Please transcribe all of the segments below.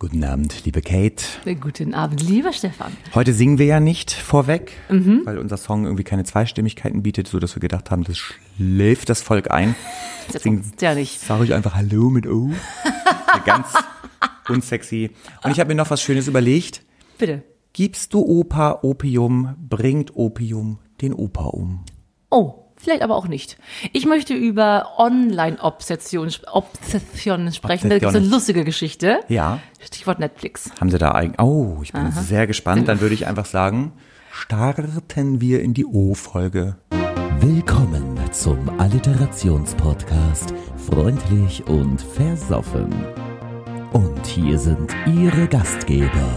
Guten Abend, liebe Kate. Guten Abend, lieber Stefan. Heute singen wir ja nicht vorweg, mhm. weil unser Song irgendwie keine Zweistimmigkeiten bietet, so dass wir gedacht haben, das schläft das Volk ein. Singt ja nicht. Sag ich einfach Hallo mit O. Ganz unsexy. Und ich habe mir noch was Schönes überlegt. Bitte. Gibst du Opa Opium, bringt Opium den Opa um. Oh. Vielleicht aber auch nicht. Ich möchte über Online-Obsessionen Obsession sprechen. Das ist eine lustige Geschichte. Ja. Stichwort Netflix. Haben Sie da eigentlich? Oh, ich bin Aha. sehr gespannt. Dann würde ich einfach sagen, starten wir in die O-Folge. Willkommen zum Alliterationspodcast Freundlich und Versoffen. Und hier sind Ihre Gastgeber,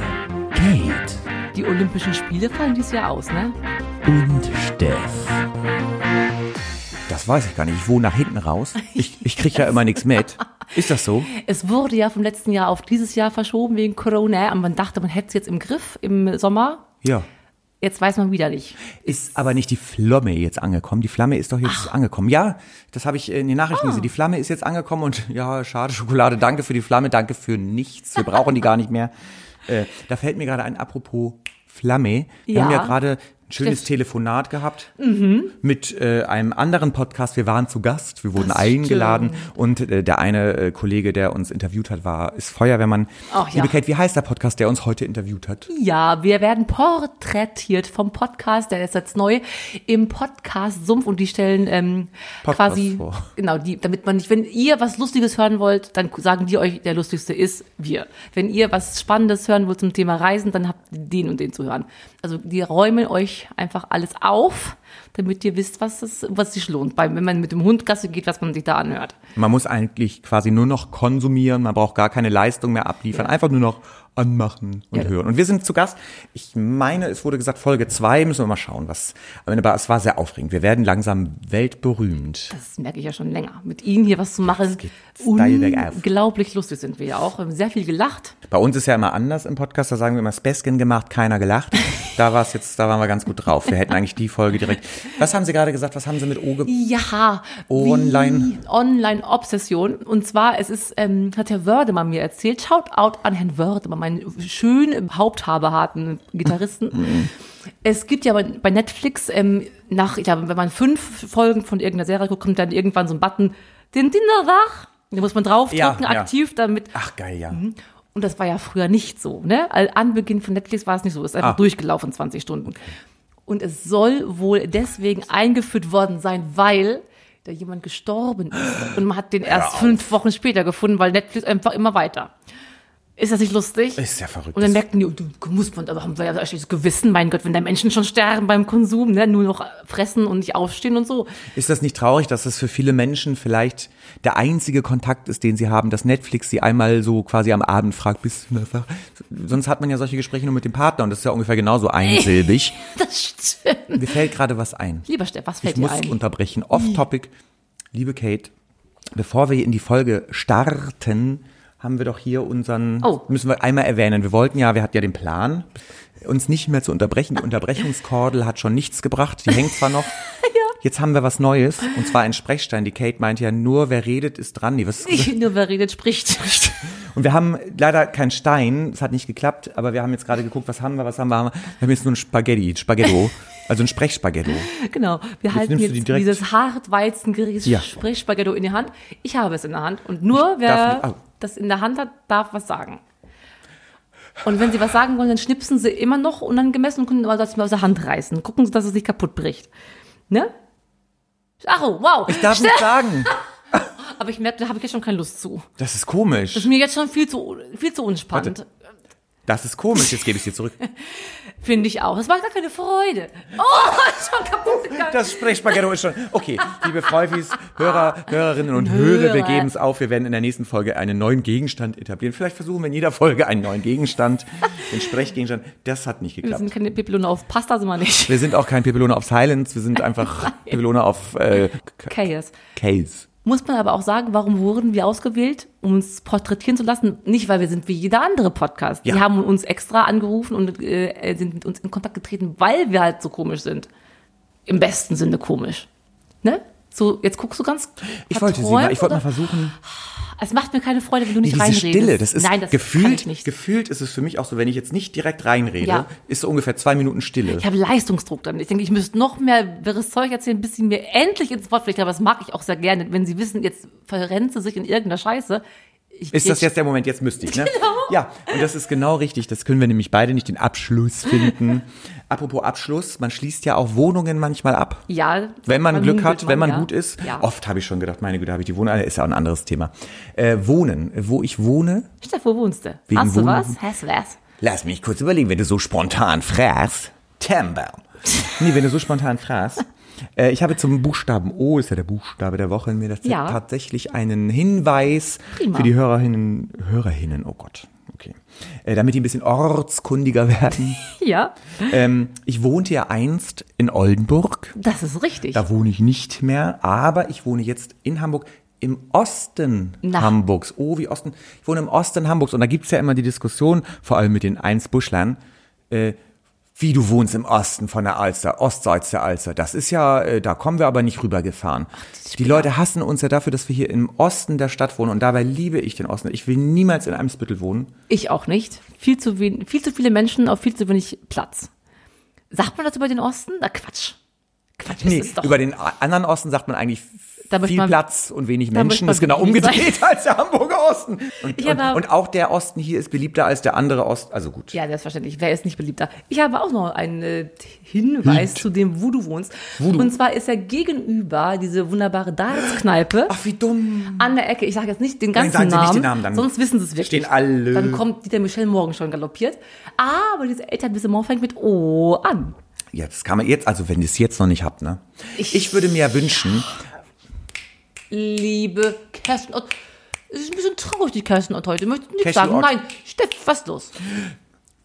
Kate. Die Olympischen Spiele fallen dieses Jahr aus, ne? Und Steff. Das weiß ich gar nicht. Ich wohne nach hinten raus. Ich, ich kriege ja immer nichts mit. Ist das so? Es wurde ja vom letzten Jahr auf dieses Jahr verschoben wegen Corona. Und man dachte, man hätte es jetzt im Griff im Sommer. Ja. Jetzt weiß man wieder nicht. Ist aber nicht die Flamme jetzt angekommen. Die Flamme ist doch jetzt Ach. angekommen. Ja, das habe ich in den Nachrichten ah. gesehen. Die Flamme ist jetzt angekommen und ja, schade Schokolade. Danke für die Flamme, danke für nichts. Wir brauchen die gar nicht mehr. Äh, da fällt mir gerade ein, apropos Flamme. Wir ja. haben ja gerade schönes Steff. Telefonat gehabt mhm. mit äh, einem anderen Podcast. Wir waren zu Gast, wir wurden das eingeladen stimmt. und äh, der eine äh, Kollege, der uns interviewt hat, war ist Feuerwehrmann. Ach, ja. Liebe Kate, wie heißt der Podcast, der uns heute interviewt hat? Ja, wir werden porträtiert vom Podcast, der ist jetzt neu im Podcast Sumpf und die stellen ähm, quasi vor. genau die, damit man nicht, wenn ihr was Lustiges hören wollt, dann sagen die euch, der lustigste ist wir. Wenn ihr was Spannendes hören wollt zum Thema Reisen, dann habt ihr den und den zu hören. Also die räumen euch einfach alles auf, damit ihr wisst, was, es, was sich lohnt. Weil wenn man mit dem Hund Gasse geht, was man sich da anhört. Man muss eigentlich quasi nur noch konsumieren, man braucht gar keine Leistung mehr abliefern, ja. einfach nur noch anmachen und ja. hören. Und wir sind zu Gast. Ich meine, es wurde gesagt, Folge zwei müssen wir mal schauen, was. Aber es war sehr aufregend. Wir werden langsam weltberühmt. Das merke ich ja schon länger. Mit Ihnen hier was zu machen. Unglaublich lustig sind wir ja auch. Wir haben sehr viel gelacht. Bei uns ist ja immer anders im Podcast. Da sagen wir immer Spesken gemacht, keiner gelacht. da war es jetzt, da waren wir ganz gut drauf. Wir hätten eigentlich die Folge direkt. Was haben Sie gerade gesagt? Was haben Sie mit O Ja. Online. Online-Obsession. Und zwar, es ist, ähm, hat Herr Wördemann mir erzählt. Schaut out an Herrn Wördemann meinen schön haupthaberharten Gitarristen. es gibt ja bei, Netflix, ähm, nach, ich glaube, wenn man fünf Folgen von irgendeiner Serie guckt, kommt dann irgendwann so ein Button, den Dinner wach. Da muss man draufdrücken, ja, aktiv, ja. damit. Ach, geil, ja. Mhm. Und das war ja früher nicht so, ne? Anbeginn von Netflix war es nicht so. Es ist einfach ah. durchgelaufen, 20 Stunden. Okay. Und es soll wohl deswegen eingeführt worden sein, weil da jemand gestorben ist. Und man hat den erst fünf Wochen später gefunden, weil Netflix einfach immer weiter. Ist das nicht lustig? Ist ja verrückt. Und dann merkten die, du muss man, aber haben wir ja das Gewissen, mein Gott, wenn da Menschen schon sterben beim Konsum, ne, nur noch fressen und nicht aufstehen und so. Ist das nicht traurig, dass das für viele Menschen vielleicht der einzige Kontakt ist, den sie haben, dass Netflix sie einmal so quasi am Abend fragt, bist du das? Sonst hat man ja solche Gespräche nur mit dem Partner und das ist ja ungefähr genauso einsilbig. das stimmt. Mir fällt gerade was ein. Lieber Steff, was fällt ich dir ein? Ich muss unterbrechen. Off-Topic. Liebe Kate, bevor wir in die Folge starten, haben wir doch hier unseren, oh. müssen wir einmal erwähnen. Wir wollten ja, wir hatten ja den Plan, uns nicht mehr zu unterbrechen. Die Unterbrechungskordel hat schon nichts gebracht. Die hängt zwar noch. ja. Jetzt haben wir was Neues, und zwar ein Sprechstein. Die Kate meint ja, nur wer redet, ist dran. Nee, was ist nur wer redet, spricht. Und wir haben leider keinen Stein, es hat nicht geklappt, aber wir haben jetzt gerade geguckt, was haben wir, was haben wir, wir haben jetzt nur ein Spaghetti, Spaghetto. Also ein Sprechspaghetto. Genau. Wir jetzt halten jetzt die dieses Hartweizengericht ja. Sprechspaghetto in die Hand. Ich habe es in der Hand. Und nur wer oh das in der Hand hat, darf was sagen. Und wenn sie was sagen wollen, dann schnipsen sie immer noch unangemessen und können das aus der Hand reißen. Gucken sie, dass es nicht kaputt bricht. Ne? Ach, oh, wow. Ich darf nicht sagen. Aber ich merke, da habe ich jetzt schon keine Lust zu. Das ist komisch. Das ist mir jetzt schon viel zu, viel zu unspannend. Warte. Das ist komisch, jetzt gebe ich es dir zurück. Finde ich auch. Das war gar keine Freude. Oh, ist schon kaputt gegangen. Das Sprechspaghetto ist schon. Okay, liebe Freufis, Hörer, Hörerinnen und Hörer, Hörer wir geben es auf. Wir werden in der nächsten Folge einen neuen Gegenstand etablieren. Vielleicht versuchen wir in jeder Folge einen neuen Gegenstand, den Sprechgegenstand. Das hat nicht geklappt. Wir sind keine Pipelone auf Pasta, sind wir nicht. Wir sind auch kein Pipelone auf Silence. Wir sind einfach Pipelone auf äh, Chaos. Chaos. Muss man aber auch sagen, warum wurden wir ausgewählt, um uns porträtieren zu lassen? Nicht, weil wir sind wie jeder andere Podcast. Ja. Die haben uns extra angerufen und äh, sind mit uns in Kontakt getreten, weil wir halt so komisch sind. Im besten Sinne komisch. Ne? So, jetzt guckst du ganz. Ich wollte sie mal, ich wollte mal versuchen. Es macht mir keine Freude, wenn du nicht Diese reinredest. Stille, das ist Nein, das gefühlt, gefühlt ist es für mich auch so, wenn ich jetzt nicht direkt reinrede, Ja. ist so ungefähr zwei Minuten Stille. Ich habe Leistungsdruck dann. Ich denke, ich müsste noch mehr wirres Zeug erzählen, bis sie mir endlich ins Wort fliegt. Aber das mag ich auch sehr gerne, wenn sie wissen, jetzt verrennt sie sich in irgendeiner Scheiße. Ich Ist das jetzt der Moment? Jetzt müsste ich, ne? Genau. Ja, und das ist genau richtig. Das können wir nämlich beide nicht den Abschluss finden. Apropos Abschluss, man schließt ja auch Wohnungen manchmal ab. Ja. Wenn man Glück hat, wenn man ja. gut ist. Ja. Oft habe ich schon gedacht, meine Güte, habe ich die Wohnung, ist ja auch ein anderes Thema. Äh, wohnen, wo ich wohne, Steff, wo wohnst du? Wegen Hast du Wohnen- was? Hast du was? lass mich kurz überlegen, wenn du so spontan fragst. Timber. Nee, wenn du so spontan fragst. Äh, ich habe zum Buchstaben O, ist ja der Buchstabe der Woche in mir, das Ja. tatsächlich einen Hinweis Prima. für die Hörerinnen, Hörerinnen, oh Gott, okay. Äh, damit die ein bisschen ortskundiger werden. Ja, ähm, ich wohnte ja einst in Oldenburg. das ist richtig. Da wohne ich nicht mehr, aber ich wohne jetzt in Hamburg. Im Osten Na. Hamburgs. Oh, wie Osten. Ich wohne im Osten Hamburgs und da gibt's ja immer die Diskussion, vor allem mit den Einsbuschlern, äh, wie du wohnst im Osten von der Alster, Ostseits der Alster. Das ist ja, äh, da kommen wir aber nicht rübergefahren. Die Leute hassen uns ja dafür, dass wir hier im Osten der Stadt wohnen und dabei liebe ich den Osten. Ich will niemals in Eimsbüttel wohnen. Ich auch nicht. Viel zu, wen, viel zu viele Menschen auf viel zu wenig Platz. Sagt man das über den Osten? Na Quatsch. Quatsch, Nee, über den anderen Osten sagt man eigentlich viel man- Platz und wenig Menschen. Das ist genau umgedreht als der Hamburger Osten. Und, und, und auch der Osten hier ist beliebter als der andere Osten. Also gut. ja, selbstverständlich. Wer ist nicht beliebter? Ich habe auch noch einen äh, Hinweis zu dem, wo du wohnst. Und zwar ist er gegenüber diese wunderbare Darts-Kneipe Ach, wie dumm. an der Ecke. Ich sage jetzt nicht den Nein, ganzen sagen Sie nicht Namen, den Namen, dann sonst wissen sie es wirklich. stehen alle- Dann kommt Dieter Michel morgen schon galoppiert. Aber dieses Etablissement fängt mit O an. Ja, das kann man jetzt, also wenn ihr es jetzt noch nicht habt, ne? Ich- Ich, würde mir wünschen, Liebe Kerstin Ott. Es ist ein bisschen traurig, die Kerstin Ott heute. Ich möchte nichts Kerstin sagen. Ott. Nein, Steff, was ist los?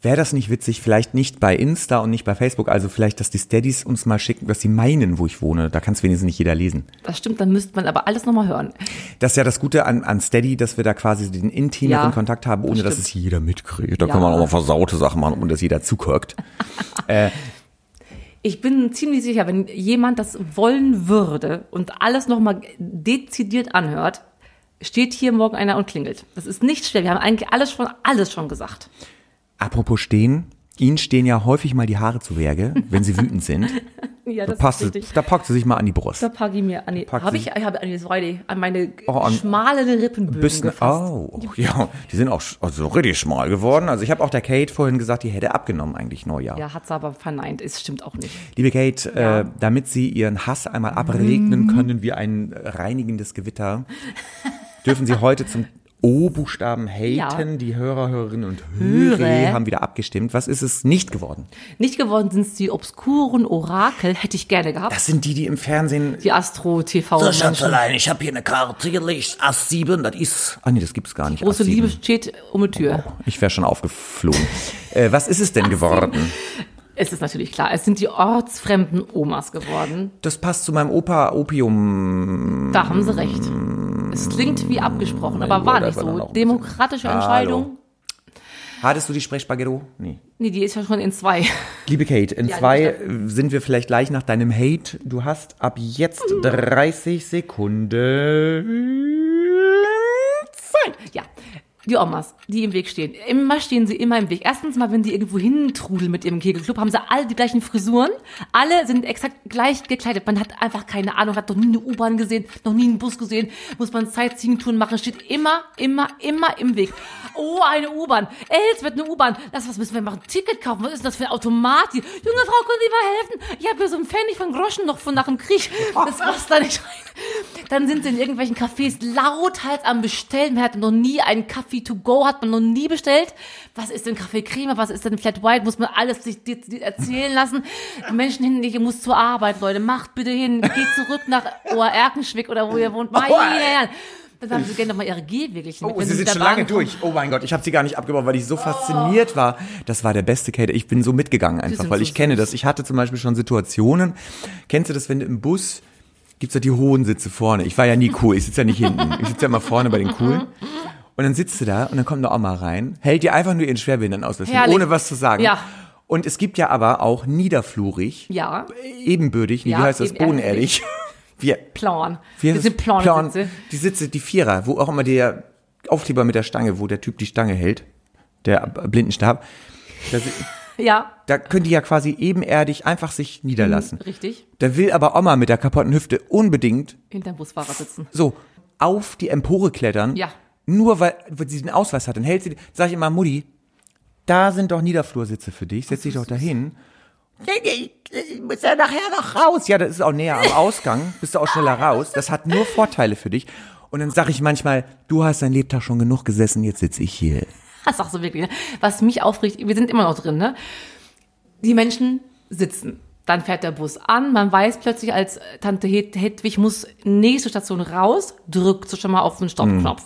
wäre das nicht witzig, vielleicht nicht bei Insta und nicht bei Facebook, also vielleicht, dass die Steadies uns mal schicken, was sie meinen, wo ich wohne. Da kann es wenigstens nicht jeder lesen. Das stimmt, dann müsste man aber alles nochmal hören. Das ist ja das Gute an, an Steady, dass wir da quasi den intimeren Ja, Kontakt haben, ohne das dass es jeder mitkriegt. Da Ja. kann man auch mal versaute Sachen machen, ohne dass jeder zuguckt. Ich bin ziemlich sicher, wenn jemand das wollen würde und alles nochmal dezidiert anhört, steht hier morgen einer und klingelt. Das ist nicht schwer. Wir haben eigentlich alles schon, alles schon gesagt. Apropos stehen, Ihnen stehen ja häufig mal die Haare zu Berge, wenn sie wütend sind. Ja, Da, das passt, ist richtig. da packt sie sich mal an die Brust. Da packe ich mir an die, habe ich, ich habe an die Freude, an meine Oh, an- schmalen Rippenbögen Bisschen, gefasst. oh, ja, die sind auch also richtig schmal geworden. Also ich habe auch der Kate vorhin gesagt, die hätte abgenommen eigentlich Neujahr. Ja, hat sie aber verneint. Es stimmt auch nicht. Liebe Kate, Ja. äh, damit Sie Ihren Hass einmal abregnen können wie ein reinigendes Gewitter, dürfen Sie heute zum O-Buchstaben haten. Ja. Die Hörer, Hörerinnen und Hörer Hörer. haben wieder abgestimmt. Was ist es nicht geworden? Nicht geworden sind es die obskuren Orakel, hätte ich gerne gehabt. Das sind die, die im Fernsehen. die Astro-TV. So. Schatzelein, ich habe hier eine Karte gelegt. Ass 7, das ist. Ah nee, das gibt's gar nicht. Große Ach, Liebe steht um die Tür. Ich wäre schon aufgeflogen. äh, was ist es denn geworden? Es ist natürlich klar, es sind die ortsfremden Omas geworden. Das passt zu meinem Opa Opium. Da haben sie recht. Es klingt wie abgesprochen, aber war nicht so. Demokratische. Entscheidung. Hattest du die Sprechspaghetto? Nee. Nee, die ist ja schon in zwei. Liebe Kate, in Ja, zwei sind wir vielleicht gleich nach deinem Hate. Du hast ab jetzt Mhm. 30 Sekunden. Zeit. Ja. Die Omas, die im Weg stehen. Immer stehen sie immer im Weg. Erstens mal, wenn die irgendwo hintrudeln mit ihrem Kegelclub, haben sie alle die gleichen Frisuren. Alle sind exakt gleich gekleidet. Man hat einfach keine Ahnung, hat noch nie eine U-Bahn gesehen, noch nie einen Bus gesehen, muss man Sightseeing-Touren machen, steht immer, immer, immer im Weg. Oh, eine U-Bahn. Jetzt wird eine U-Bahn. Das, was müssen wir machen? Ticket kaufen. Was ist das für ein Automat? hier? Junge Frau, können Sie mal helfen? Ich habe hier so einen Pfennig von Groschen noch von nach dem Krieg. Das passt da nicht rein. Dann sind sie in irgendwelchen Cafés lauthals am Bestellen. Man hat noch nie einen Kaffee to go, hat man noch nie bestellt. Was ist denn Kaffee Creme? Was ist denn Flat White? Muss man alles sich die- die erzählen lassen? Die Menschen hinten, ich muss zur Arbeit, Leute. Macht bitte hin. Geht zurück nach Ohr-Erkenschwick oder wo ihr wohnt. Meine Herren. Dann haben sie gerne noch mal ihre Gehweglichen. Oh, sie sind schon lange durch. Oh mein Gott, ich habe sie gar nicht abgebaut, weil ich so fasziniert war. Das war der beste Kate. Ich bin so mitgegangen einfach, weil so ich kenne süß. das. Ich hatte zum Beispiel schon Situationen. Kennst du das, wenn du im Bus gibt's ja die hohen Sitze vorne. Ich war ja nie cool. Ich sitze ja nicht hinten. Ich sitze ja immer vorne bei den coolen. Und dann sitzt du da und dann kommt eine Oma rein, hält dir einfach nur ihren Schwerbehindertenausweis hin, Herrlich. ohne was zu sagen. Ja. Und es gibt ja aber auch niederflurig, Ja. ebenbürtig, Ja, wie heißt das, bodenerdig. Wir, Plan. wir, sind Plan- Plansitze. Die Sitze, die Vierer, wo auch immer der Aufkleber mit der Stange, wo der Typ die Stange hält, der Blindenstab, da, Ja, da können die ja quasi ebenerdig einfach sich niederlassen. richtig. Da will aber Oma mit der kaputten Hüfte unbedingt Hinterm Busfahrer sitzen. so auf die Empore klettern. Ja. Nur weil, sie den Ausweis hat. Dann hält sie, sag ich immer, Mutti, da sind doch Niederflursitze für dich. Setz dich doch dahin. Ich muss ja nachher noch raus. Ja, das ist auch näher am Ausgang. Bist du auch schneller raus. Das hat nur Vorteile für dich. Und dann sag ich manchmal, du hast dein Lebtag schon genug gesessen, jetzt sitze ich hier. Das sagst du wirklich. Ne? Was mich aufregt, wir sind immer noch drin, ne? Die Menschen sitzen. Dann fährt der Bus an. Man weiß plötzlich als Tante Hed- Hedwig muss nächste Station raus, drückt so schon mal auf den Stoppknopf.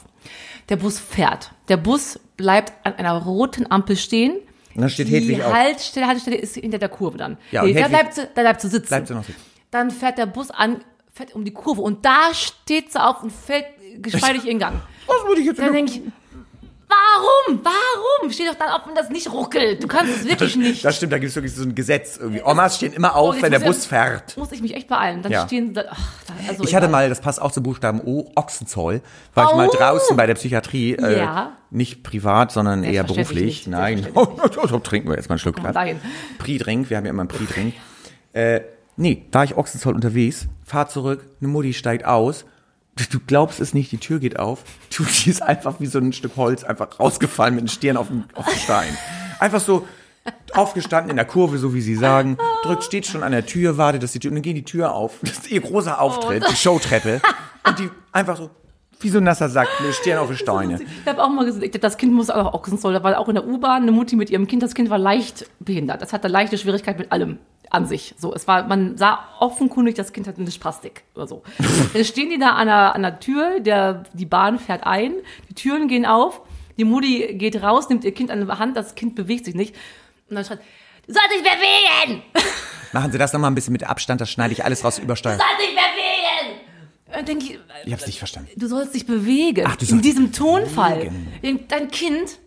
Der Bus fährt. Der Bus bleibt an einer roten Ampel stehen. Und dann steht Die Hedwig auf. Haltestelle, Haltestelle ist hinter der Kurve dann. Ja, nee, da bleibt sie, da bleibt sie sitzen. Bleibt sie noch sitzen. Dann fährt der Bus an, fährt um die Kurve und da steht sie auf und fällt geschmeidig in Gang. Was würde ich jetzt Dann denke ich, warum? Warum? Steh doch dann auf, wenn das nicht ruckelt. Du kannst es wirklich nicht. Das stimmt, da gibt es wirklich so ein Gesetz. Irgendwie. Omas stehen immer auf, Oh, jetzt wenn der Bus fährt. Muss ich mich echt beeilen. Dann Ja. stehen da, ach, da, also Ich hatte egal. mal, das passt auch zum Buchstaben O, Ochsenzoll, war ich mal Oh. draußen bei der Psychiatrie, äh, Ja. nicht privat, sondern eher beruflich. Nein, oh, trinken wir erstmal einen Schluck. Komm, dahin. Pri-Drink, wir haben ja immer einen Pri-Drink. Äh, nee, war ich Ochsenzoll unterwegs, fahr zurück, eine Mutti steigt aus, du, du glaubst es nicht, die Tür geht auf, du, die ist einfach wie so ein Stück Holz einfach rausgefallen mit den Stirn auf den, auf den Stein. Einfach so aufgestanden in der Kurve, so wie sie sagen, drückt, steht schon an der Tür, wartet, dass die Tür, und dann geht die Tür auf. Das ist ihr großer Auftritt, die Showtreppe. Und die einfach so, wie so ein nasser Sack, mit den Stirn auf die Steine. Ich habe auch mal gesagt, ich- das Kind muss auch Ochsenzoll. Da war auch in der U-Bahn eine Mutti mit ihrem Kind. Das Kind war leicht behindert. Das hatte leichte Schwierigkeit mit allem an sich. So, es war, man sah offenkundig, das Kind hat eine Spastik oder so. Dann stehen die da an der, an der Tür, der, die Bahn fährt ein, die Türen gehen auf, die Mutti geht raus, nimmt ihr Kind an die Hand, das Kind bewegt sich nicht. Und dann schreit, du sollst dich bewegen! Machen Sie das nochmal ein bisschen mit Abstand, das schneide ich alles raus, übersteuern. Du sollst dich bewegen! Dann denke ich, Ich hab's nicht verstanden. du sollst dich bewegen. Ach, du In sollst diesem dich Tonfall. Dein Kind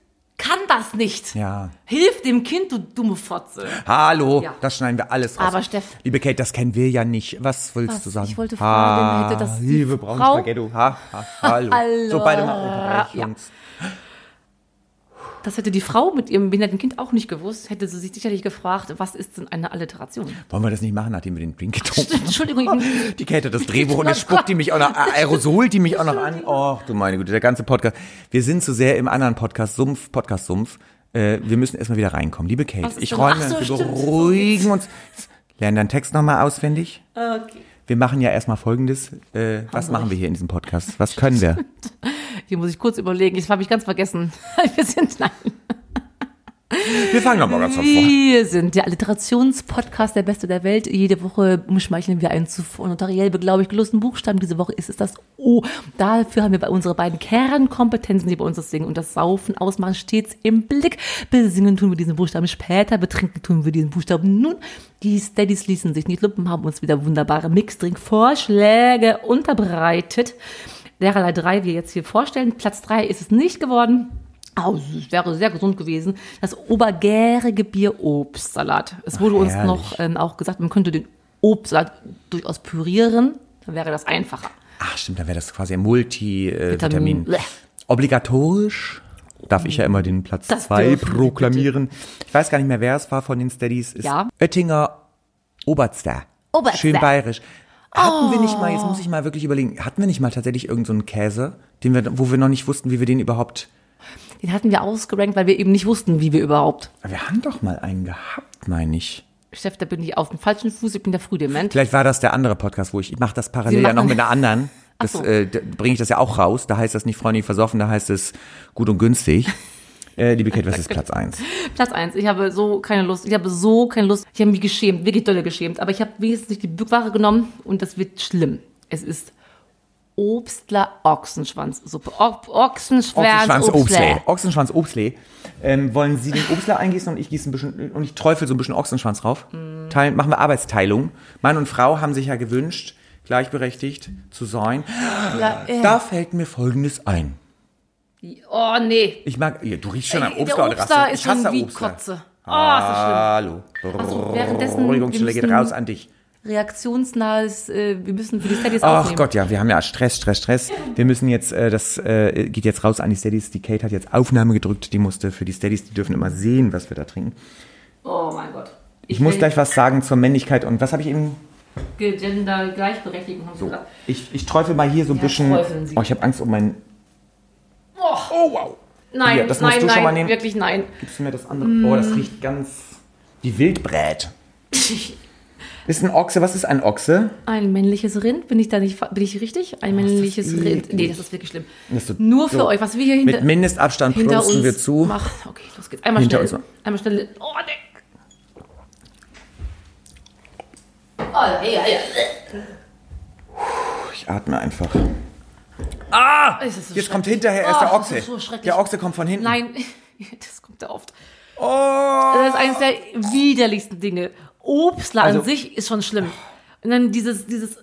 kann das nicht. Ja. Hilf dem Kind, du dumme Fotze. Hallo, Ja. das schneiden wir alles raus. Aber Steff- Liebe Kate, das kennen wir ja nicht. Was willst Was? du sagen? Ich wollte fragen, hätte das die Liebe braune Frau- Spaghetto. Ha, ha, hallo. Hallo. So, beide mal Unterbrechungs. Das hätte die Frau mit ihrem behinderten Kind auch nicht gewusst, hätte sie sich sicherlich gefragt, was ist denn eine Alliteration? Wollen wir das nicht machen, nachdem wir den Drink getrunken haben? Entschuldigung, Die Kate hat das Drehbuch und jetzt spuckt die mich auch noch, aerosolt die mich auch noch an. Oh, du meine Güte, der ganze Podcast. Wir sind zu sehr im anderen Podcast, Sumpf, Podcast Sumpf. Äh, wir müssen erstmal wieder reinkommen. Liebe Kate, ich räume, so, wir beruhigen uns. Lern deinen Text nochmal auswendig. okay. Wir machen ja erstmal folgendes. Äh, was machen wir hier in diesem Podcast? Was können wir? Hier muss ich kurz überlegen, das habe ich ganz vergessen. Wir sind, nein. Wir fangen nochmal ganz von vorne. Wir sind der Alliterationspodcast der Beste der Welt. Jede Woche umschmeicheln wir einen zuvor notariell beglaubigt gelosten Buchstaben. Diese Woche ist es das O. Dafür haben wir bei unsere beiden Kernkompetenzen, die bei uns das Singen und das Saufen ausmachen, stets im Blick. Besingen tun wir diesen Buchstaben später, betrinken tun wir diesen Buchstaben nun. Die Steadies ließen sich nicht lumpen, haben uns wieder wunderbare Mixdrink-Vorschläge unterbreitet. Dererlei drei wir jetzt hier vorstellen. Platz drei ist es nicht geworden. Oh, es wäre sehr gesund gewesen. Das obergärige Bier Obstsalat. Es wurde uns herrlich. noch ähm, auch gesagt, man könnte den Obstsalat durchaus pürieren. Dann wäre das einfacher. Ach stimmt, dann wäre das quasi ein Multivitamin. Vitamin. Vitamin. Obligatorisch darf ich ja immer den Platz Das zwei dürfen Sie proklamieren. Ich weiß gar nicht mehr, wer es war von den Steadies. Ist Ja. Oettinger Oberster. Oberster. Schön bayerisch. Hatten wir nicht mal, Oh. jetzt muss ich mal wirklich überlegen, hatten wir nicht mal tatsächlich irgendeinen so einen Käse, den wir, wo wir noch nicht wussten, wie wir den überhaupt. Den hatten wir ausgerankt, weil wir eben nicht wussten, wie wir überhaupt. Wir haben doch mal einen gehabt, meine ich. Chef, da bin ich auf dem falschen Fuß, ich bin der Frühdement. Vielleicht war das der andere Podcast, wo ich, ich mache das parallel ja noch mit einer anderen. Das so. äh, bringe ich das ja auch raus. Da heißt das nicht freundlich versoffen, da heißt es gut und günstig. äh, liebe Kate, was ist Platz eins? Platz eins. Ich habe so keine Lust. Ich habe so keine Lust. Ich habe mich geschämt, wirklich dolle geschämt. Aber ich habe wenigstens nicht die Bückware genommen und das wird schlimm. Es ist Obstler Ochsenschwanzsuppe. O Ochsenschwanz. Obstler. Ochsenschwanz Obstlee. Ähm, wollen Sie den Obstler eingießen und ich gieße ein bisschen und ich träufel so ein bisschen Ochsenschwanz drauf? Mm. Teilen, machen wir Arbeitsteilung. Mann und Frau haben sich ja gewünscht, gleichberechtigt zu sein. Ja, äh. Da fällt mir Folgendes ein. Oh nee. Ich mag, du riechst schon am Der Obstler oder Obstler ist Ich hasse schon wie Obstler. Kotze. Oh, ist das schlimm. Hallo. so, währenddessen, Beruhigungsstelle wir geht raus an dich. Reaktionsnahes, äh, wir müssen für die Steadies Ach aufnehmen. Gott, ja, wir haben ja Stress, Stress, Stress. Wir müssen jetzt, äh, das äh, geht jetzt raus an die Steadies. Die Kate hat jetzt Aufnahme gedrückt, die musste für die Steadies, die dürfen immer sehen, was wir da trinken. Oh mein Gott. Ich muss gleich was sagen zur Männlichkeit und was habe ich eben Gender, Gleichberechtigung haben sie gesagt. Ich, ich träufel mal hier so ein Ja, bisschen. Oh, ich habe Angst um mein. Oh, Oh, wow. nein, Hier, das musst nein, du schon nein, mal nehmen. wirklich nein. Gibst du mir das andere? Oh, das riecht ganz. Wie Wildbrät. Ist ein Ochse, was ist ein Ochse? Ein männliches Rind, bin ich da nicht, bin ich richtig? Ein männliches das Rind. Nee, das ist wirklich schlimm. Ist so- Nur für so. euch, was wir hier hinter, Mit Mindestabstand hinter prosten uns wir zu. machen. Okay, los geht's. Einmal Hinter schnell. uns. Einmal schnell. Oh, nee. Oh, ja, ja. Ich atme einfach. Es ist so Jetzt kommt hinterher erst Oh, der Ochse. so der Ochse kommt von hinten. Nein, das kommt da oft. Oh. Das ist eines der widerlichsten Dinge. Obstler Also- an sich ist schon schlimm. Und dann dieses, dieses,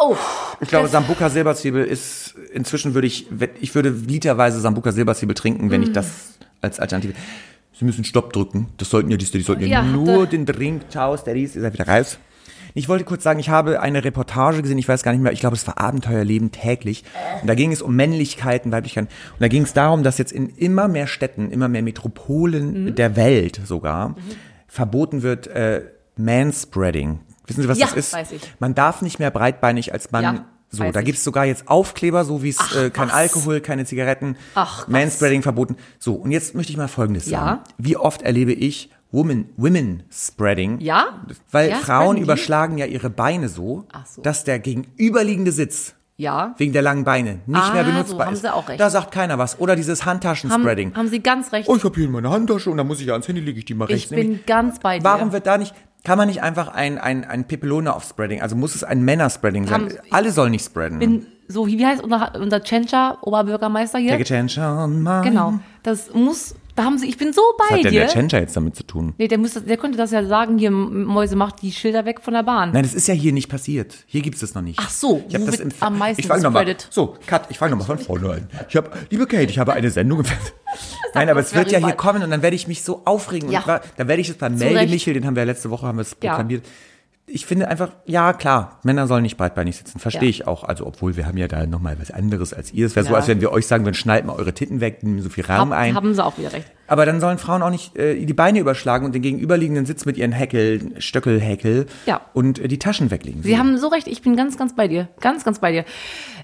oh. Ich glaube, Sambuca Silberzwiebel ist, inzwischen würde ich, ich würde literweise Sambuca Silberzwiebel trinken, wenn Mm. ich das als Alternative. Sie müssen Stopp drücken. Das sollten ja die Steadies, sollten ja, Ja, nur den Drink. Ciao, Steadies, ihr seid wieder raus. Ich wollte kurz sagen, ich habe eine Reportage gesehen, ich weiß gar nicht mehr, ich glaube, es war Abenteuerleben täglich. Und da ging es um Männlichkeiten, Weiblichkeiten. Und da ging es darum, dass jetzt in immer mehr Städten, immer mehr Metropolen Mhm. der Welt sogar verboten wird, äh, Manspreading. Wissen Sie, was Ja, das ist? weiß ich. Man darf nicht mehr breitbeinig als Mann. Ja, so, da gibt's sogar jetzt Aufkleber, so wie es äh, kein was? Alkohol, keine Zigaretten, Ach, was? Manspreading verboten. So, und jetzt möchte ich mal Folgendes Ja. sagen. Wie oft erlebe ich Women, Women Spreading? Ja? Weil Ja, Frauen überschlagen ja ihre Beine so, so. dass der gegenüberliegende Sitz Ja. wegen der langen Beine nicht Ah, mehr so benutzbar haben ist. Sie auch recht. Da sagt keiner was. Oder dieses Haben, Handtaschenspreading. haben Sie ganz recht. Oh, ich habe hier in meiner Handtasche und da muss ich ja ans Handy lege ich die mal rechts. ich bin ganz bei dir. Warum wird da nicht, kann man nicht einfach ein, ein, ein Pepelone auf Spreading, also muss es ein Männerspreading sein? Haben- Alle sollen nicht spreaden. bin so, wie heißt unser, unser Tschentscher, Oberbürgermeister hier? On mine. Genau. Das muss, da haben sie, ich bin so Was bei hat denn dir. der Chencha jetzt damit zu tun? nee, der, müsste, der könnte das ja sagen, hier, Mäuse macht die Schilder weg von der Bahn. Nein, das ist ja hier nicht passiert. Hier gibt es das noch nicht. Ach so, ich hab wo das im am meisten ich fang noch mal? So, Cut, ich fange nochmal von vorne an. Ich habe, liebe Kate, ich habe eine Sendung im. Nein, aber es wird ja hier kommen und dann werde ich mich so aufregen. Ja. Und zwar, da werde ich es Melde Recht. Michel, den haben wir ja letzte Woche haben wir es Ja. Ich finde einfach, ja klar, Männer sollen nicht breitbeinig sitzen. Verstehe Ja. ich auch. Also, obwohl wir haben ja da nochmal was anderes als ihr. Es wäre so, Ja. als wenn wir euch sagen würden, schnallt mal eure Titten weg, nehmen so viel Raum Hab, ein. haben sie auch wieder recht. Aber dann sollen Frauen auch nicht äh, die Beine überschlagen und den gegenüberliegenden Sitz mit ihren Häckel, Stöckelhäckel Ja. und äh, die Taschen weglegen. Sie haben so recht, ich bin ganz, ganz bei dir. Ganz, ganz bei dir.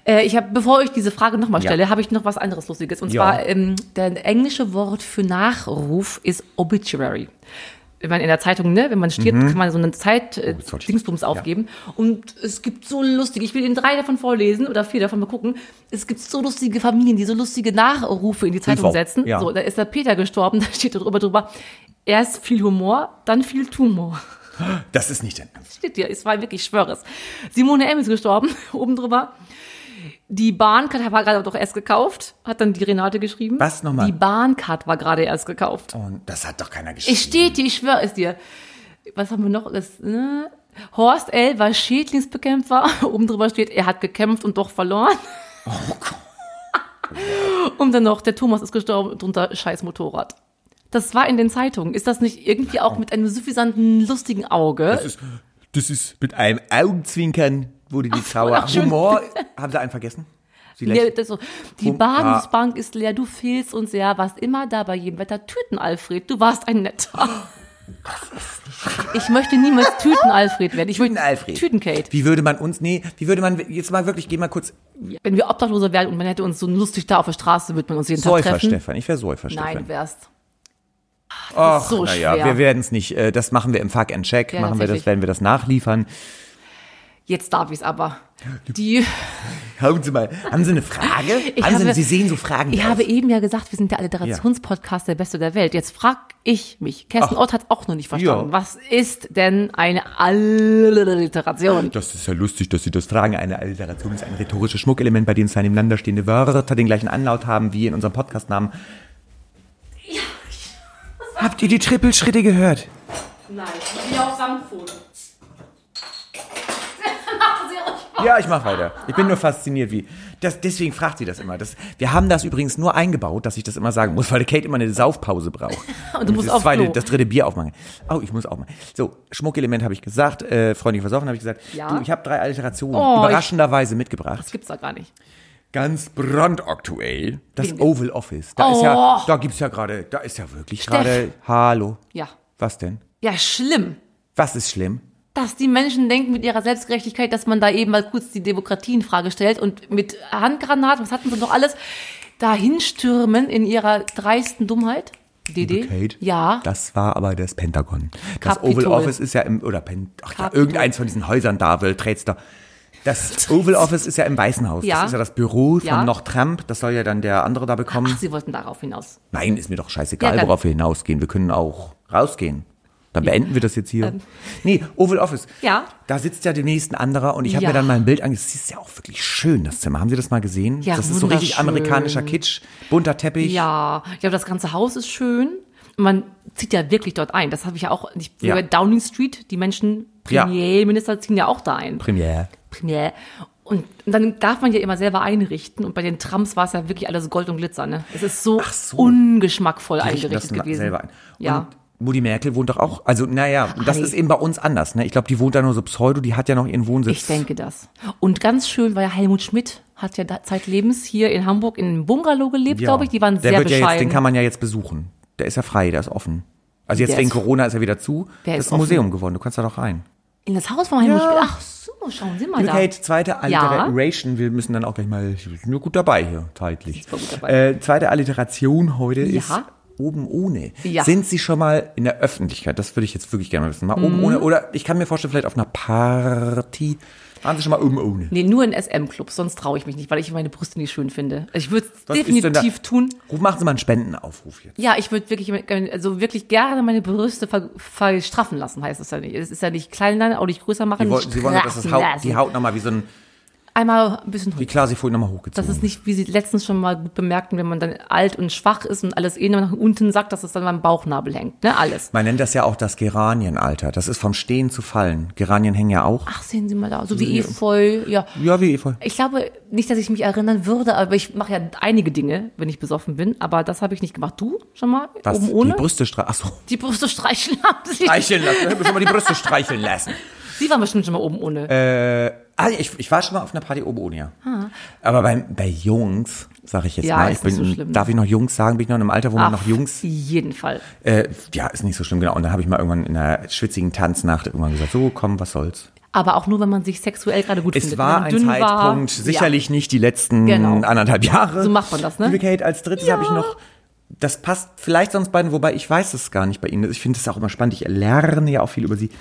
Äh, ich habe, bevor ich diese Frage nochmal Ja. stelle, habe ich noch was anderes Lustiges. Und Ja. zwar, ähm, der englische Wort für Nachruf ist Obituary. Wenn man in der Zeitung, ne, wenn man stirbt, kann man so eine Zeit äh, das wollte ich- Dingsbums aufgeben. Und es gibt so lustige, ich will Ihnen drei davon vorlesen oder vier davon mal gucken. Es gibt so lustige Familien, die so lustige Nachrufe in die Zeitung Info, setzen. ja. So, da ist der Peter gestorben, da steht drüber drüber. Erst viel Humor, dann viel Tumor. Das ist nicht dein Ernst. Steht hier, es war wirklich, ich schwöre es. Simone M. ist gestorben, oben drüber. Die Bahncard war gerade doch erst gekauft, hat dann die Renate geschrieben. Was nochmal? Die Bahncard war gerade erst gekauft. Und das hat doch keiner geschrieben. Es steht hier, ich schwöre es dir. Was haben wir noch? Das, ne? Horst L. war Schädlingsbekämpfer. Oben drüber steht, er hat gekämpft und doch verloren. Oh Gott. Und dann noch, der Thomas ist gestorben, drunter scheiß Motorrad. Das war in den Zeitungen. Ist das nicht irgendwie auch mit einem suffisanten, lustigen Auge? Das ist, das ist mit einem Augenzwinkern wurde die schön. Humor, haben Sie einen vergessen? Sie lächeln. das so. Die Bahnhofsbank ist leer, du fehlst uns sehr, warst immer da bei jedem Wetter. Tüten, Alfred, du warst ein netter. Ich möchte niemals Tüten, Alfred werden. Ich Tüten-Alfred. Tüten, Kate. Wie würde man uns, nee, wie würde man, jetzt mal wirklich, geh mal kurz, Wenn wir Obdachlose wären und man hätte uns so lustig da auf der Straße, würde man uns jeden Tag Säufer treffen. Stefan, ich wäre Säufer Nein, Stefan. du wärst. Ach, so naja, wir werden es nicht, äh, das machen wir im Fuck and Check, Ja, machen wir das, werden wir das nachliefern. Jetzt darf ich es aber. Die, Hauen Sie mal, haben Sie eine Frage? Ich haben Sie, habe- Sie sehen so Fragen. ich drauf. habe eben ja gesagt, wir sind der Alliterationspodcast der Beste der Welt. Jetzt frag ich mich, Kerstin Ach. Ott hat auch noch nicht verstanden. Ja. Was ist denn eine Alliteration? Das ist ja lustig, dass Sie das fragen. Eine Alliteration ist ein rhetorisches Schmuckelement, bei dem zwei nebeneinander stehende Wörter den gleichen Anlaut haben wie in unserem Podcastnamen. Habt ihr die Trippelschritte gehört? Nein, wie auf Samtpfoten. Macht sie ruhig Ja, ich mach weiter. Ich bin nur fasziniert, wie. Das, deswegen fragt sie das immer. Das, wir haben das übrigens nur eingebaut, dass ich das immer sagen muss, weil Kate immer eine Saufpause braucht. Und du musst das, auf zweite, Klo. das dritte Bier aufmachen. Oh, ich muss auch mal. So, Schmuckelement habe ich gesagt, äh, freundlich versoffen habe ich gesagt. Ja. Du, ich habe drei Alliterationen Oh, ich- überraschenderweise mitgebracht. Das gibt's da gar nicht. Ganz brandaktuell. Das Wen- Oval Office. Da ist Oh. ja, da gibt's ja gerade, da ist ja wirklich gerade. Hallo. Ja. Was denn? Ja, schlimm. Was ist schlimm? Dass die Menschen denken mit ihrer Selbstgerechtigkeit, dass man da eben mal kurz die Demokratie in Frage stellt und mit Handgranaten, was hatten sie noch alles, dahin stürmen in ihrer dreisten Dummheit. DD? Kate? Ja. Das war aber das Pentagon. Das Kapitol. Oval Office ist ja im, oder Pen, ach ja, irgendeins von diesen Häusern da, World Trade Center. Das Oval Office ist ja im Weißen Haus. Ja. Das ist ja das Büro von Ja. noch Trump. Das soll ja dann der andere da bekommen. Ach, sie wollten darauf hinaus. Nein, ist mir doch scheißegal, Ja, worauf wir hinausgehen. Wir können auch rausgehen. Dann beenden wir das jetzt hier. nee, Oval Office. Ähm. Ja. Da sitzt ja demnächst ein anderer und ich habe Ja. mir dann mal ein Bild angesehen. Das ist ja auch wirklich schön, das Zimmer. Haben Sie das mal gesehen? Ja, das ist so richtig amerikanischer Kitsch, bunter Teppich. Ja, ich glaube, das ganze Haus ist schön. Man zieht ja wirklich dort ein. Das habe ich ja auch nicht. Ja. Bei Downing Street, die Menschen. Premierminister ziehen ja auch da ein. Premiere. Premier. Und dann darf man ja immer selber einrichten. Und bei den Trumps war es ja wirklich alles Gold und Glitzer. Ne? Es ist so, so. ungeschmackvoll eingerichtet gewesen. selber ein. Ja. Mutti Merkel wohnt doch auch, also naja, das nee. ist eben bei uns anders. Ne? Ich glaube, die wohnt da nur so pseudo, die hat ja noch ihren Wohnsitz. Ich denke das. Und ganz schön war ja Helmut Schmidt, hat ja zeitlebens hier in Hamburg in einem Bungalow gelebt, ja. glaube ich. Die waren der sehr wird ja bescheiden. jetzt, Den kann man ja jetzt besuchen. Der ist ja frei, der ist offen. Also jetzt Der wegen ist- Corona ist er wieder zu. Der das ist ist ein. Museum geworden, du kannst da doch rein. in das Haus von Helmut Ja. Schmidt. Ach so, schauen Sie mal da. Kate, zweite Ja. Alliteration. Wir müssen dann auch gleich mal, ich bin nur gut dabei hier, zeitlich. Gut dabei. Äh, zweite Alliteration heute Ja. ist oben ohne. Ja. Sind Sie schon mal in der Öffentlichkeit? Das würde ich jetzt wirklich gerne wissen. Mal Mhm. oben ohne oder ich kann mir vorstellen, vielleicht auf einer Party. Waren Sie schon mal oben ohne? Nee, nur in SM-Clubs, sonst traue ich mich nicht, weil ich meine Brüste nicht schön finde. Ich würde es definitiv tun. Ruf, machen Sie mal einen Spendenaufruf jetzt. Ja, ich würde wirklich, also wirklich gerne meine Brüste ver, verstraffen lassen, heißt es ja nicht. Es ist ja nicht kleiner, auch nicht größer machen. Sie wollen, Sie wollen dass das Haut, die Haut nochmal wie so ein, Einmal ein bisschen wie hoch. klar sie vorhin nochmal hochgezogen. Das ist nicht, wie Sie letztens schon mal gut bemerkten, wenn man dann alt und schwach ist und alles eh nach unten sagt, dass es dann beim Bauchnabel hängt, ne, alles. Man nennt das ja auch das Geranienalter. Das ist vom Stehen zu fallen. Geranien hängen ja auch. Ach, sehen Sie mal da, so wie Efeu, ja. Ja, wie Efeu. Ich glaube nicht, dass ich mich erinnern würde, aber ich mache ja einige Dinge, wenn ich besoffen bin, aber das habe ich nicht gemacht. Du schon mal? Was? Oben ohne? Die Brüste streicheln. Achso. Die Brüste streicheln haben Sie. Streicheln lassen. Schon mal die Brüste streicheln lassen. Sie waren bestimmt schon mal oben ohne. Äh, ah, ich, ich war schon mal auf einer Party oben ohne, ja. Aber bei, bei Jungs, sage ich jetzt Ja, mal, ich bin, so schlimm. darf ich noch Jungs sagen? Bin ich noch in einem Alter, wo man noch Jungs, jeden Fall. äh, ja, ist nicht so schlimm, genau. Und dann habe ich mal irgendwann in einer schwitzigen Tanznacht irgendwann gesagt, so, komm, was soll's. Aber auch nur, wenn man sich sexuell gerade gut Es findet. war Wenn man ein Zeitpunkt, war, sicherlich nicht die letzten Genau. anderthalb Jahre. So macht man das, ne? Liebe Kate, als drittes habe ich noch, das passt vielleicht sonst beiden, wobei ich weiß es gar nicht bei Ihnen. Ich finde es auch immer spannend. Ich lerne ja auch viel über Sie.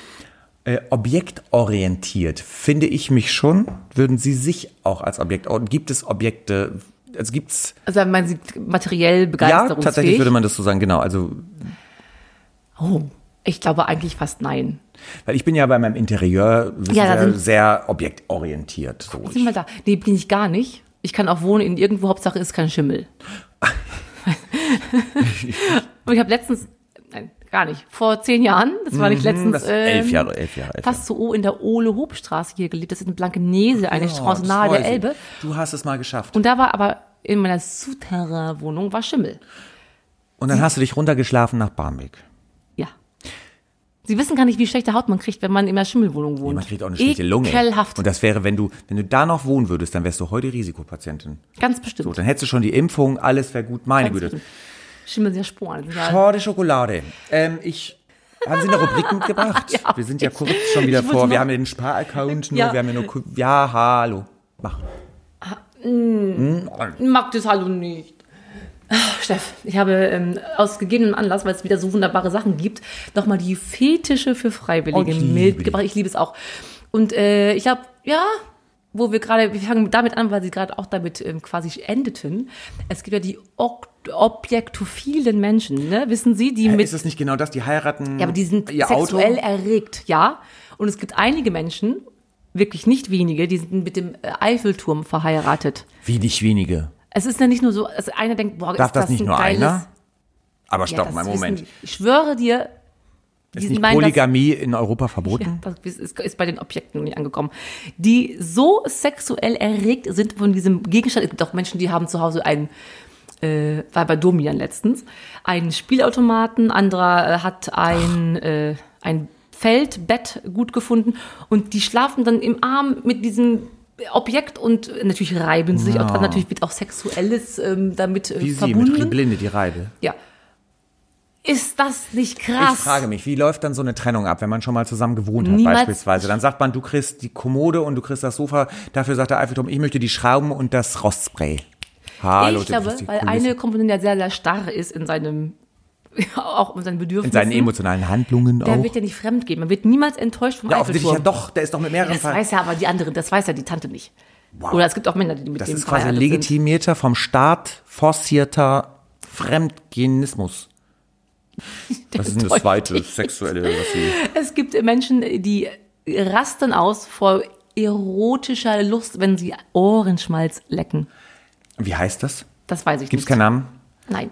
Äh, objektorientiert finde ich mich schon. Würden Sie sich auch als Objekt, gibt es Objekte, also gibt's, Ja. Also meinen Sie materiell ja, begeisterungsfähig? tatsächlich würde man das so sagen, genau. Also, Oh, ich glaube eigentlich fast nein. weil ich bin ja bei meinem Interieur Ja, sind- sehr objektorientiert. So. Sind wir da? Nee, bin ich gar nicht. Ich kann auch wohnen in irgendwo, Hauptsache ist kein Schimmel. Und ich habe letztens, gar nicht, vor zehn Jahren, das war nicht letztens, Mhm, elf ähm, Jahre, elf Jahre, elf fast so in der Ole-Hob-Straße hier gelebt. Das ist in Blankenese, eine Straße das nahe der. Elbe. Du hast es mal geschafft. Und da war aber in meiner Souterrain-Wohnung war Schimmel. Und dann hast du dich runtergeschlafen nach Barmbek. Ja. Sie wissen gar nicht, wie schlechte Haut man kriegt, wenn man in einer Schimmelwohnung wohnt. Man kriegt auch eine schlechte Lunge. Ekelhaft. Und das wäre, wenn du, wenn du da noch wohnen würdest, dann wärst du heute Risikopatientin. Ganz bestimmt. So, dann hättest du schon die Impfung, alles wäre gut. Meine Ganz Güte. bestimmt. Schimmel ja Sporen. Schade Schokolade. Ähm, ich, haben Sie eine Rubrik mitgebracht? Ja, wir sind ja kurz schon wieder vor. Wir haben ja den Sparaccount nur, Ja. wir haben ja nur, ja, hallo. Mach. mag das Hallo nicht. Ach, Steff, ich habe ähm, aus gegebenem Anlass, weil es wieder so wunderbare Sachen gibt, nochmal die Fetische für Freiwillige Oh, ich mitgebracht. Ich liebe es auch. Und äh, ich habe, ja, wo wir gerade, wir fangen damit an, weil sie gerade auch damit ähm, quasi endeten. Es gibt ja die ok objektophilen Menschen, ne? wissen Sie, die mit Ist das nicht genau das? Die heiraten Ja, aber die sind sexuell Auto? erregt, ja. Und es gibt einige Menschen, wirklich nicht wenige, die sind mit dem äh, Eiffelturm verheiratet. Wie nicht wenige. Es ist ja nicht nur so, dass einer denkt, boah, Darf ist das das nicht nur geiles, einer? Aber Ja, stopp das mal, wissen- Moment. Ich schwöre dir, Ist die nicht meinen, Polygamie in Europa verboten? Ja, das ist, ist bei den Objekten noch nicht angekommen. Die so sexuell erregt sind von diesem Gegenstand. Es gibt auch Menschen, die haben zu Hause einen, äh, war bei Domian letztens, einen Spielautomaten, anderer äh, hat ein, äh, ein Feldbett gut gefunden und die schlafen dann im Arm mit diesem Objekt und natürlich reiben sie sich auch dran. Natürlich wird auch Sexuelles ähm, damit äh, Wie sie verbunden. mit die Blinde, die Reibe. ja. Ist das nicht krass? Ich frage mich, wie läuft dann so eine Trennung ab, wenn man schon mal zusammen gewohnt hat Niemals. beispielsweise? Dann sagt man, du kriegst die Kommode und du kriegst das Sofa. Dafür sagt der Eiffelturm, ich möchte die Schrauben und das Rostspray. Hallo, ich glaube, weil eine Komponente ja sehr, sehr starr ist in seinem, auch in seinen Bedürfnissen. in seinen emotionalen Handlungen der auch. wird ja nicht fremd gehen. Man wird niemals enttäuscht vom Ja, offensichtlich ja doch, der ist doch mit mehreren Das weiß ja aber die andere, das weiß ja die Tante nicht. Oder es gibt auch Männer, die mit Das dem ist quasi legitimierter, vom Staat forcierter Fremdgenismus. Was ist das Deutlich. zweite sexuelle, was sie. sind. Es gibt Menschen, die rasten aus vor erotischer Lust, wenn sie Ohrenschmalz lecken. Wie heißt das? Das weiß ich Gibt's nicht. keinen Namen? Nein.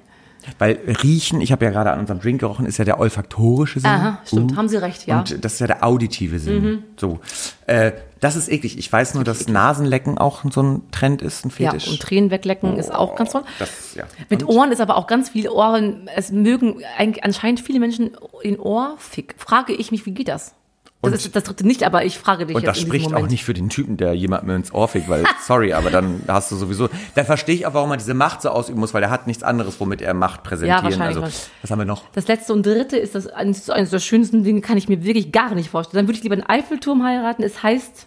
Weil riechen, ich habe ja gerade an unserem Drink gerochen, ist ja der olfaktorische Sinn. Aha, stimmt, haben Sie recht, ja. Mhm. Und das ist ja der auditive Sinn. So. Äh, das ist eklig. Ich weiß nur, dass Nasenlecken auch so ein Trend ist, ein Ja, Fetisch. und Tränen weglecken ist auch ganz toll. das, ja. Mit Und- Ohren ist aber auch ganz viel Ohren. Es mögen anscheinend viele Menschen den Ohrfick. Frage ich mich, wie geht das? Das Und- ist das dritte nicht, aber ich frage dich Und das spricht auch nicht für den Typen, der jemandem ins Ohr fickt, weil, sorry, aber dann hast du sowieso, da verstehe ich auch, warum man diese Macht so ausüben muss, weil er hat nichts anderes, womit er Macht präsentieren. wahrscheinlich also, was. was haben wir noch? Das letzte und dritte ist das eines, eines der schönsten Dinge, kann ich mir wirklich gar nicht vorstellen. Dann würde ich lieber einen Eiffelturm heiraten. Es heißt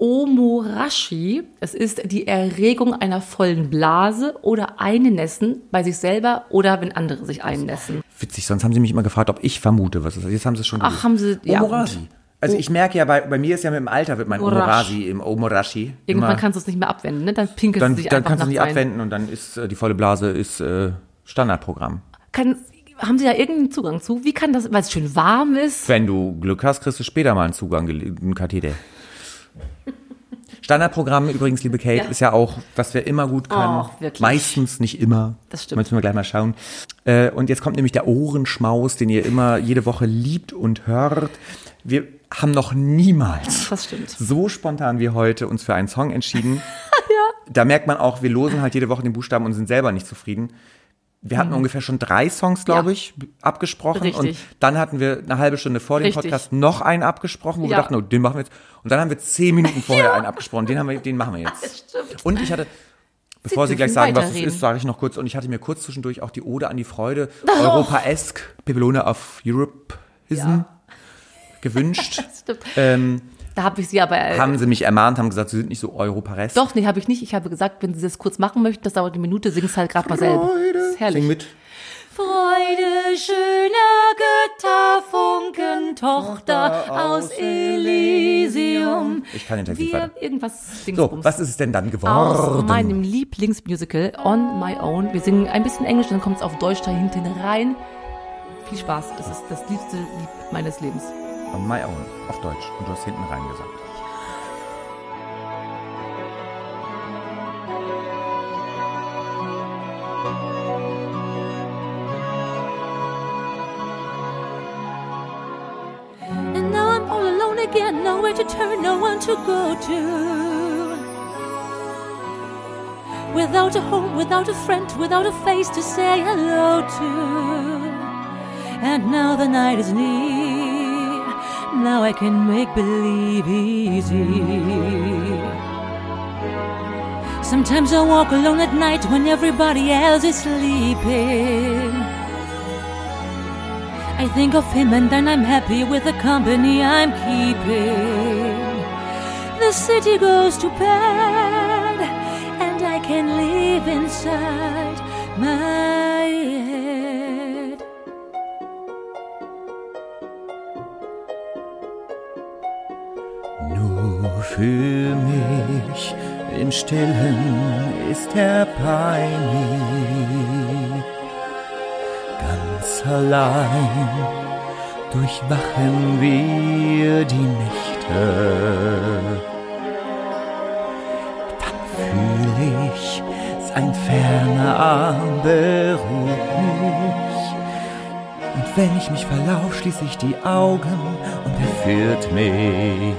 Omorashi. Es ist die Erregung einer vollen Blase oder Einnässen bei sich selber oder wenn andere sich einnässen. Witzig, sonst haben sie mich immer gefragt, ob ich vermute, was ist das? Jetzt haben sie es schon Ach, gewusst. haben sie- ja, Omorasi. und- Also ich merke ja, bei, bei mir ist ja mit dem Alter, wird mein Omorashi. Im Omorashi Irgendwann kannst du es nicht mehr abwenden, ne? Dann pinkelst dann, du dich dann einfach kannst du nicht nachts ein. abwenden und dann ist äh, die volle Blase ist äh, Standardprogramm. Kann, haben Sie da irgendeinen Zugang zu? Wie kann das, weil es schön warm ist? Wenn du Glück hast, kriegst du später mal einen Zugang, einen Katheter. Standardprogramm übrigens, liebe Kate, Ja. ist ja auch, was wir immer gut können. Och, wirklich. Meistens, nicht immer. Das stimmt. Müssen wir gleich mal schauen. Äh, und jetzt kommt nämlich der Ohrenschmaus, den ihr immer jede Woche liebt und hört. Wir haben noch niemals Das stimmt. so spontan wie heute uns für einen Song entschieden. Da merkt man auch, wir losen halt jede Woche den Buchstaben und sind selber nicht zufrieden. Wir hatten ungefähr schon drei Songs, glaube Mhm. Ja. ich, abgesprochen. Richtig. Und dann hatten wir eine halbe Stunde vor dem Richtig. Podcast noch einen abgesprochen, wo wir Ja. dachten, oh, den machen wir jetzt. Und dann haben wir zehn Minuten vorher einen abgesprochen. Den, haben wir, den machen wir jetzt. Und ich hatte, bevor Sie, dürfen gleich sagen, was es ist, sage ich noch kurz. Und ich hatte mir kurz zwischendurch auch die Ode an die Freude, Oh. Europa-esque, Babylone of Europeism Ja. gewünscht. Ähm, Da habe ich Sie aber. Äh, haben sie mich ermahnt, haben gesagt, sie sind nicht so europaresk. doch, nee, habe ich nicht. Ich habe gesagt, wenn Sie das kurz machen möchten, das dauert eine Minute, sing's halt gerade mal selber. Das ist herrlich. Sing mit. Freude schöner Götterfunken, Tochter aus Elysium. Ich kann den Text nicht weiter. irgendwas So, was ist es denn dann aus geworden? meinem Lieblingsmusical On My Own. Wir singen ein bisschen Englisch, dann kommt es auf Deutsch da hinten rein. Viel Spaß. Es ist das liebste Lied meines Lebens. On my own, auf Deutsch. Und du hast hinten rein gesagt. And now I'm all alone again, nowhere to turn, no one to go to. Without a home, without a friend, without a face to say hello to. And now the night is near, now I can make believe easy. Sometimes I walk alone at night when everybody else is sleeping. I think of him and then I'm happy with the company I'm keeping. The city goes to bed and I can live inside Stillen ist er bei mir. Ganz allein durchwachen wir die Nächte. Dann fühle ich, sein ferner Arm mich. Und wenn ich mich verlauf, schließe ich die Augen und er führt mich.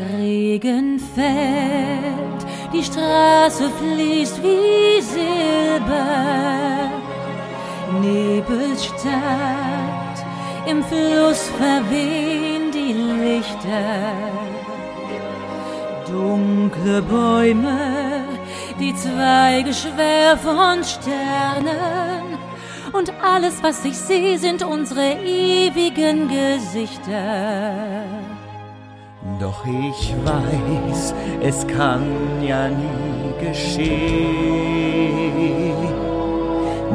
Regen fällt, die Straße fließt wie Silber. Nebel steigt, im Fluss verwehen die Lichter. Dunkle Bäume, die Zweige schwer von Sternen. Und alles, was ich sehe, sind unsere ewigen Gesichter. Doch ich weiß, es kann ja nie geschehen.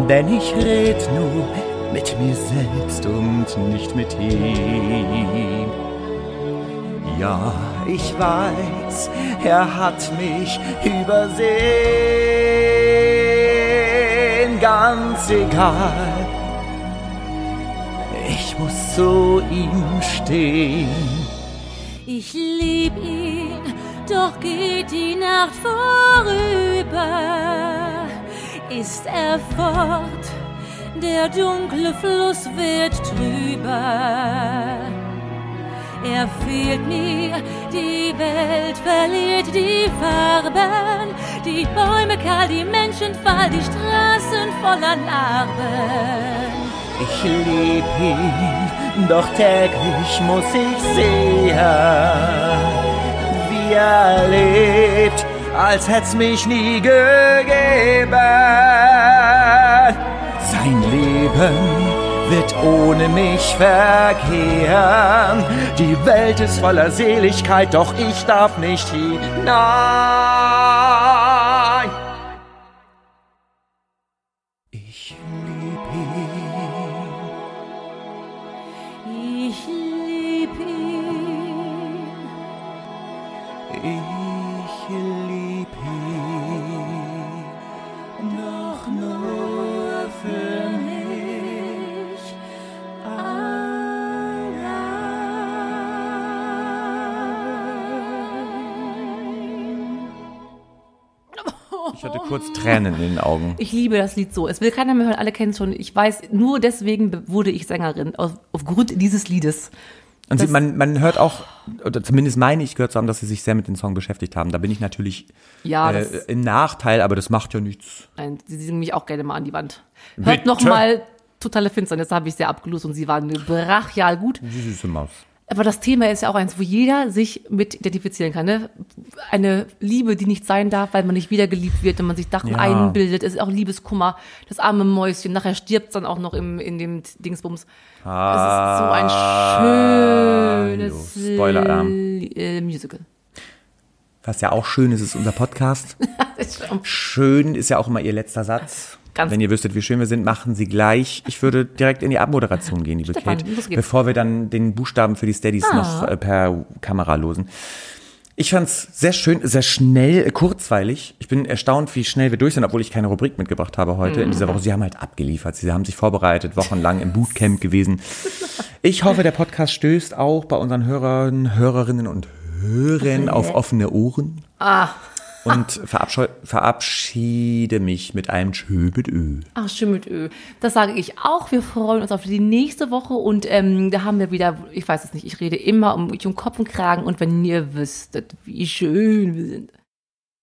Denn ich red nur mit mir selbst und nicht mit ihm. Ja, ich weiß, er hat mich übersehen. Ganz egal, ich muss zu ihm stehen. Ich lieb ihn, doch geht die Nacht vorüber. Ist er fort, der dunkle Fluss wird trüber. Er fehlt mir, die Welt verliert die Farben, die Bäume kahl, die Menschen fahl, die Straßen voller Narben. Ich lieb ihn, doch täglich muss ich sehen, wie er lebt, als hätt's mich nie gegeben. Sein Leben wird ohne mich verkehren. Die Welt ist voller Seligkeit, doch ich darf nicht hinein. Kurz Tränen in den Augen. Ich liebe das Lied so. Es will keiner mehr hören, alle kennen es schon. Ich weiß, nur deswegen wurde ich Sängerin, auf, aufgrund dieses Liedes. Und sie, man, man hört auch, oder zumindest meine ich gehört zu haben, dass sie sich sehr mit dem Song beschäftigt haben. Da bin ich natürlich Ja, äh, im Nachteil, aber das macht ja nichts. nein, sie singen mich auch gerne mal an die Wand. Hört Bitte? noch mal totale Finsternis, da habe ich sehr abgelost und sie waren brachial gut. Die süße Maus. Aber das Thema ist ja auch eins, wo jeder sich mit identifizieren kann. Ne? Eine Liebe, die nicht sein darf, weil man nicht wiedergeliebt wird, wenn man sich Sachen Ja. einbildet. Es ist auch Liebeskummer. Das arme Mäuschen. Nachher stirbt es dann auch noch im, in dem Dingsbums. Ah, es ist so ein schönes Spoiler-Alarm. äh, Musical. Was ja auch schön ist, ist unser Podcast. Schön ist ja auch immer Ihr letzter Satz. Ganz- Wenn ihr wüsstet, wie schön wir sind, machen Sie gleich. Ich würde direkt in die Abmoderation gehen, liebe Stefan, Kate, bevor wir dann den Buchstaben für die Steadies Ah. noch äh, per Kamera losen. Ich fand's sehr schön, sehr schnell, äh, kurzweilig. Ich bin erstaunt, wie schnell wir durch sind, obwohl ich keine Rubrik mitgebracht habe heute in dieser Mhm. Woche. Sie haben halt abgeliefert. Sie haben sich vorbereitet, wochenlang im Bootcamp gewesen. Ich hoffe, der Podcast stößt auch bei unseren Hörern, Hörerinnen und Hörern auf offene Ohren. Ah, Und verabschiede mich mit einem Tschö mit Ö. ach, schön mit Ö. Das sage ich auch. Wir freuen uns auf die nächste Woche und ähm, da haben wir wieder, ich weiß es nicht, ich rede immer um, um Kopf und Kragen und wenn ihr wüsstet, wie schön wir sind.